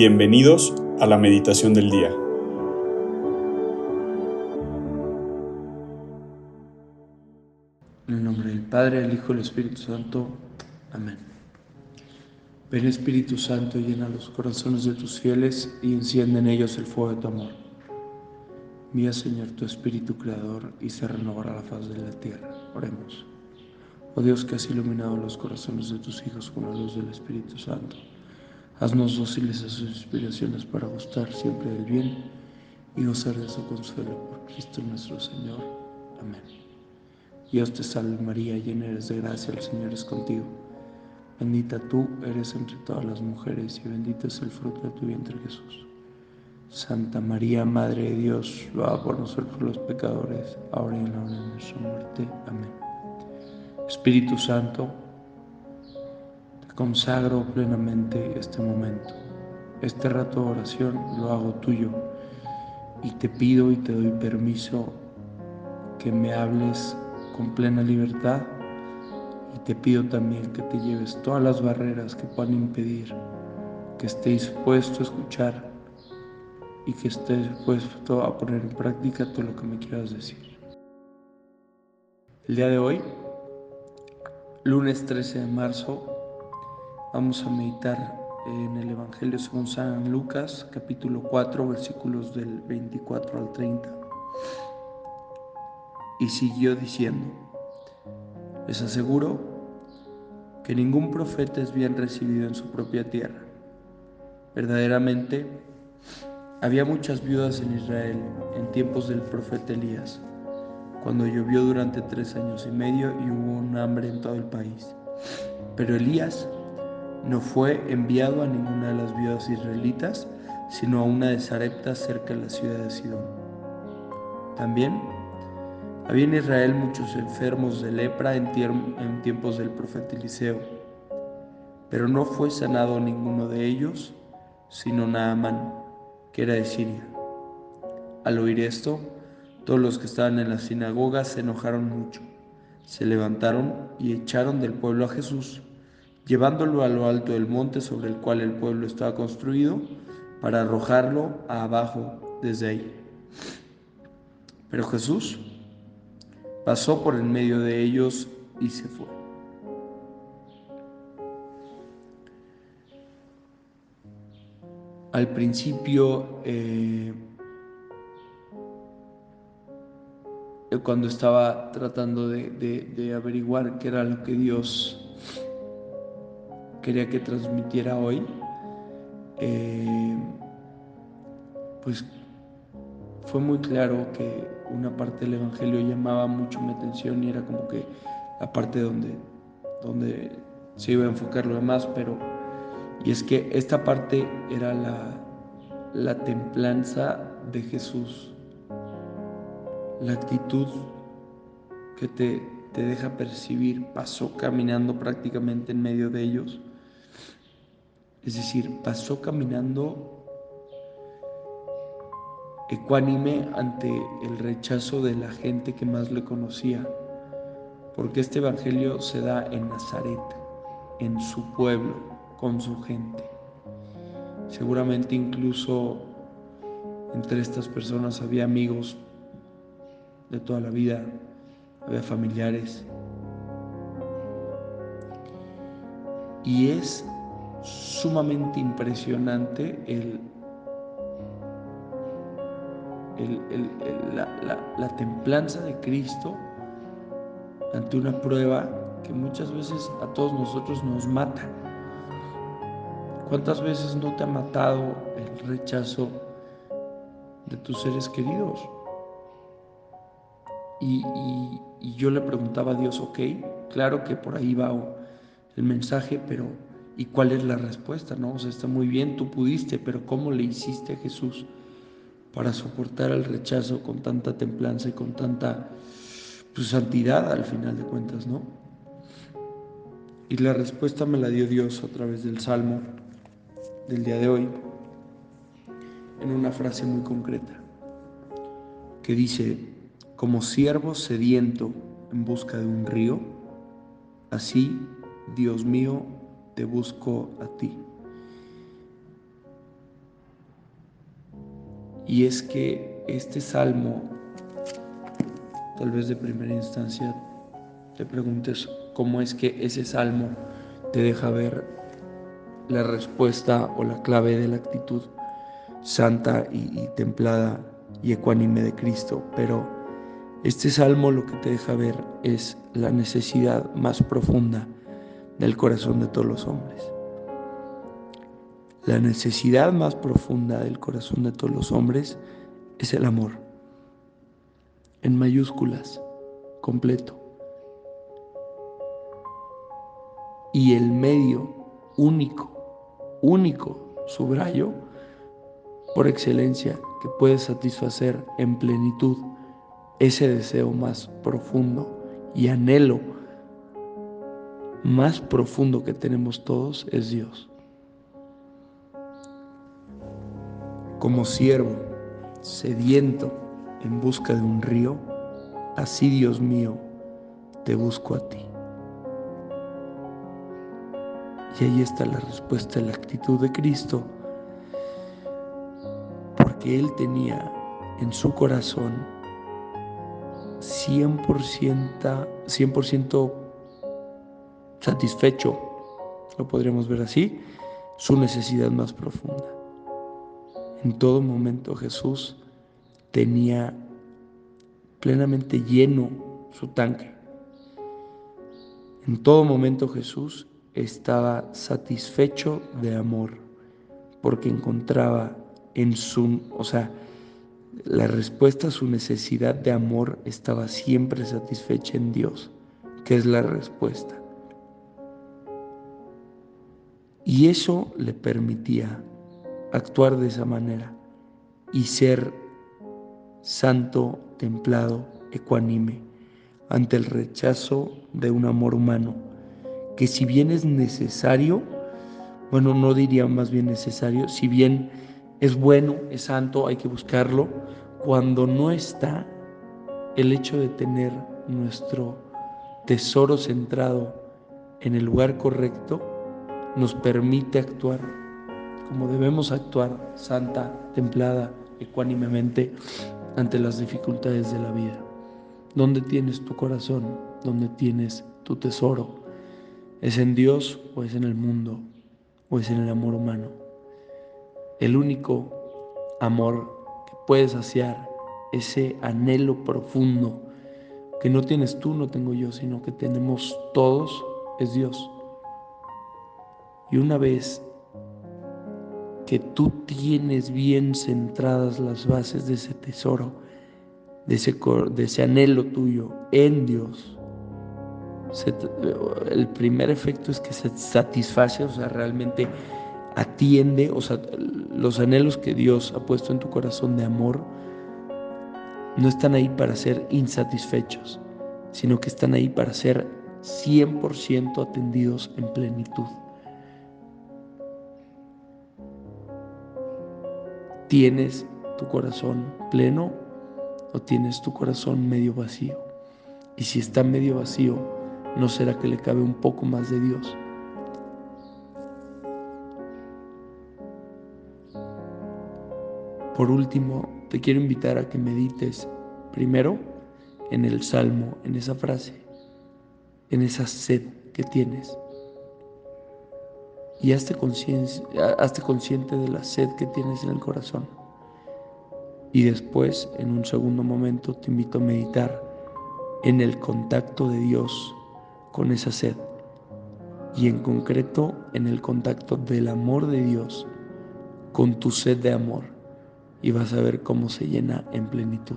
Bienvenidos a la meditación del día. En el nombre del Padre, del Hijo y del Espíritu Santo. Amén. Ven Espíritu Santo, llena los corazones de tus fieles y enciende en ellos el fuego de tu amor. Mía Señor tu Espíritu Creador y se renovará la faz de la tierra. Oremos. Oh Dios que has iluminado los corazones de tus hijos con la luz del Espíritu Santo Haznos dóciles a sus inspiraciones para gustar siempre del bien y gozar de su consuelo por Cristo nuestro Señor. Amén. Dios te salve María, llena eres de gracia, el Señor es contigo. Bendita tú eres entre todas las mujeres y bendito es el fruto de tu vientre Jesús. Santa María, Madre de Dios, haga por nosotros los pecadores, ahora y en la hora de nuestra muerte. Amén. Espíritu Santo, consagro plenamente este momento. Este rato de oración lo hago tuyo y te pido y te doy permiso que me hables con plena libertad y te pido también que te lleves todas las barreras que puedan impedir que esté dispuesto a escuchar y que esté dispuesto a poner en práctica todo lo que me quieras decir. El día de hoy, lunes 13 de marzo, Vamos a meditar en el Evangelio según San Lucas, capítulo 4, versículos del 24 al 30. Y siguió diciendo, les aseguro que ningún profeta es bien recibido en su propia tierra. Verdaderamente, había muchas viudas en Israel en tiempos del profeta Elías, cuando llovió durante tres años y medio y hubo un hambre en todo el país. Pero Elías no fue enviado a ninguna de las viudas israelitas, sino a una de Sarepta cerca de la ciudad de Sidón. También había en Israel muchos enfermos de lepra en, tiempos del profeta Eliseo, pero no fue sanado ninguno de ellos, sino Naamán, que era de Siria. Al oír esto, todos los que estaban en la sinagoga se enojaron mucho, se levantaron y echaron del pueblo a Jesús llevándolo a lo alto del monte sobre el cual el pueblo estaba construido, para arrojarlo abajo desde ahí. Pero Jesús pasó por en medio de ellos y se fue. Al principio, eh, cuando estaba tratando de, de averiguar qué era lo que Dios quería que transmitiera hoy, eh, pues fue muy claro que una parte del Evangelio llamaba mucho mi atención y era como que la parte donde, donde se iba a enfocar lo demás, pero y es que esta parte era la, la templanza de Jesús, la actitud que te, te deja percibir, pasó caminando prácticamente en medio de ellos es decir, pasó caminando ecuánime ante el rechazo de la gente que más le conocía, porque este Evangelio se da en Nazaret, en su pueblo, con su gente. Seguramente incluso entre estas personas había amigos de toda la vida, había familiares. Y es sumamente impresionante el, la, templanza de Cristo ante una prueba que muchas veces a todos nosotros nos mata. ¿Cuántas veces no te ha matado el rechazo de tus seres queridos? Y, y, yo le preguntaba a Dios, ok, claro que por ahí va el mensaje, pero ¿Y cuál es la respuesta? No, o sea, está muy bien, tú pudiste, pero ¿cómo le hiciste a Jesús para soportar el rechazo con tanta templanza y con tanta pues, santidad al final de cuentas, no? Y la respuesta me la dio Dios a través del Salmo del día de hoy, en una frase muy concreta, que dice, como siervo sediento en busca de un río, así, Dios mío, te busco a ti. Y es que este salmo, tal vez de primera instancia, te preguntes cómo es que ese salmo te deja ver la respuesta o la clave de la actitud santa y, y templada y ecuánime de Cristo, pero este salmo lo que te deja ver es la necesidad más profunda del corazón de todos los hombres. La necesidad más profunda del corazón de todos los hombres es el amor. En mayúsculas, completo. Y el medio único, único, subrayo, por excelencia, que puede satisfacer en plenitud ese deseo más profundo y anhelo más profundo que tenemos todos es Dios. Como siervo, sediento en busca de un río, así Dios mío, te busco a ti. Y ahí está la respuesta, la actitud de Cristo, porque Él tenía en su corazón 100%, 100 satisfecho, lo podríamos ver así, su necesidad más profunda. En todo momento Jesús tenía plenamente lleno su tanque. En todo momento Jesús estaba satisfecho de amor porque encontraba en su, o sea, la respuesta a su necesidad de amor estaba siempre satisfecha en Dios, que es la respuesta. Y eso le permitía actuar de esa manera y ser santo, templado, ecuánime ante el rechazo de un amor humano, que si bien es necesario, bueno, no diría más bien necesario, si bien es bueno, es santo, hay que buscarlo, cuando no está el hecho de tener nuestro tesoro centrado en el lugar correcto, nos permite actuar como debemos actuar, santa, templada, ecuánimemente ante las dificultades de la vida. ¿Dónde tienes tu corazón? ¿Dónde tienes tu tesoro? ¿Es en Dios o es en el mundo o es en el amor humano? El único amor que puede saciar ese anhelo profundo que no tienes tú, no tengo yo, sino que tenemos todos, es Dios. Y una vez que tú tienes bien centradas las bases de ese tesoro, de ese, anhelo tuyo en Dios, el primer efecto es que se satisface, o sea, realmente atiende, o sea, los anhelos que Dios ha puesto en tu corazón de amor no están ahí para ser insatisfechos, sino que están ahí para ser 100% atendidos en plenitud. ¿Tienes tu corazón pleno o tienes tu corazón medio vacío? Y si está medio vacío, ¿no será que le cabe un poco más de Dios? Por último, te quiero invitar a que medites primero en el salmo, en esa frase, en esa sed que tienes y hazte, hazte consciente de la sed que tienes en el corazón. Y después, en un segundo momento, te invito a meditar en el contacto de Dios con esa sed y en concreto en el contacto del amor de Dios con tu sed de amor y vas a ver cómo se llena en plenitud.